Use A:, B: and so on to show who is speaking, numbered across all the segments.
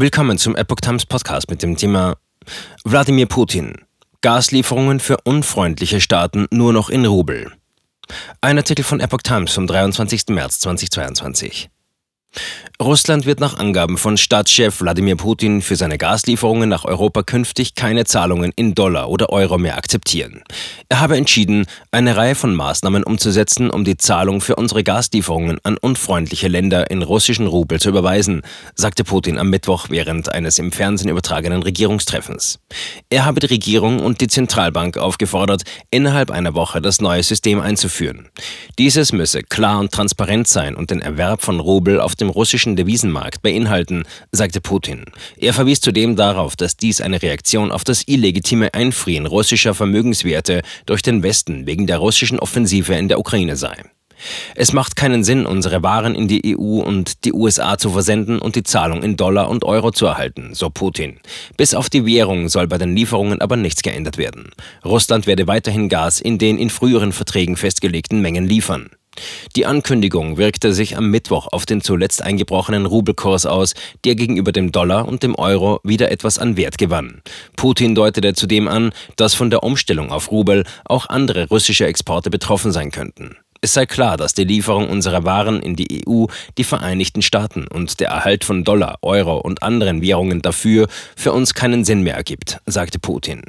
A: Willkommen zum Epoch Times Podcast mit dem Thema Wladimir Putin. Gaslieferungen für unfreundliche Staaten nur noch in Rubel. Ein Artikel von Epoch Times vom 23. März 2022. Russland wird nach Angaben von Staatschef Wladimir Putin für seine Gaslieferungen nach Europa künftig keine Zahlungen in Dollar oder Euro mehr akzeptieren. Er habe entschieden, eine Reihe von Maßnahmen umzusetzen, um die Zahlung für unsere Gaslieferungen an unfreundliche Länder in russischen Rubel zu überweisen, sagte Putin am Mittwoch während eines im Fernsehen übertragenen Regierungstreffens. Er habe die Regierung und die Zentralbank aufgefordert, innerhalb einer Woche das neue System einzuführen. Dieses müsse klar und transparent sein und den Erwerb von Rubel auf dem russischen Devisenmarkt beinhalten, sagte Putin. Er verwies zudem darauf, dass dies eine Reaktion auf das illegitime Einfrieren russischer Vermögenswerte durch den Westen wegen der russischen Offensive in der Ukraine sei. Es macht keinen Sinn, unsere Waren in die EU und die USA zu versenden und die Zahlung in Dollar und Euro zu erhalten, so Putin. Bis auf die Währung soll bei den Lieferungen aber nichts geändert werden. Russland werde weiterhin Gas in den in früheren Verträgen festgelegten Mengen liefern. Die Ankündigung wirkte sich am Mittwoch auf den zuletzt eingebrochenen Rubelkurs aus, der gegenüber dem Dollar und dem Euro wieder etwas an Wert gewann. Putin deutete zudem an, dass von der Umstellung auf Rubel auch andere russische Exporte betroffen sein könnten. Es sei klar, dass die Lieferung unserer Waren in die EU, die Vereinigten Staaten und der Erhalt von Dollar, Euro und anderen Währungen dafür für uns keinen Sinn mehr ergibt, sagte Putin.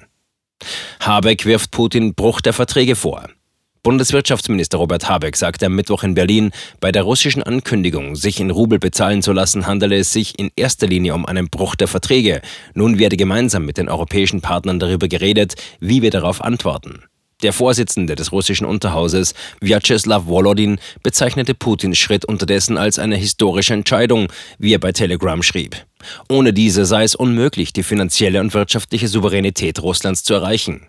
A: Habeck wirft Putin Bruch der Verträge vor. Bundeswirtschaftsminister Robert Habeck sagte am Mittwoch in Berlin, bei der russischen Ankündigung, sich in Rubel bezahlen zu lassen, handele es sich in erster Linie um einen Bruch der Verträge. Nun werde gemeinsam mit den europäischen Partnern darüber geredet, wie wir darauf antworten. Der Vorsitzende des russischen Unterhauses, Vyacheslav Volodin, bezeichnete Putins Schritt unterdessen als eine historische Entscheidung, wie er bei Telegram schrieb. Ohne diese sei es unmöglich, die finanzielle und wirtschaftliche Souveränität Russlands zu erreichen.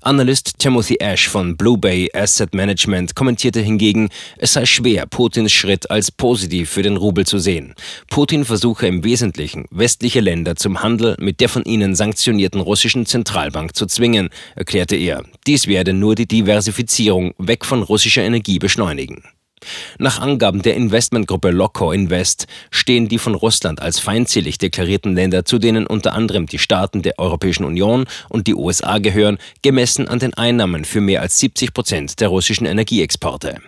A: Analyst Timothy Ash von Blue Bay Asset Management kommentierte hingegen, es sei schwer, Putins Schritt als positiv für den Rubel zu sehen. Putin versuche im Wesentlichen, westliche Länder zum Handel mit der von ihnen sanktionierten russischen Zentralbank zu zwingen, erklärte er. Dies werde nur die Diversifizierung weg von russischer Energie beschleunigen. Nach Angaben der Investmentgruppe Loco Invest stehen die von Russland als feindselig deklarierten Länder, zu denen unter anderem die Staaten der Europäischen Union und die USA gehören, gemessen an den Einnahmen für mehr als 70 Prozent der russischen Energieexporte.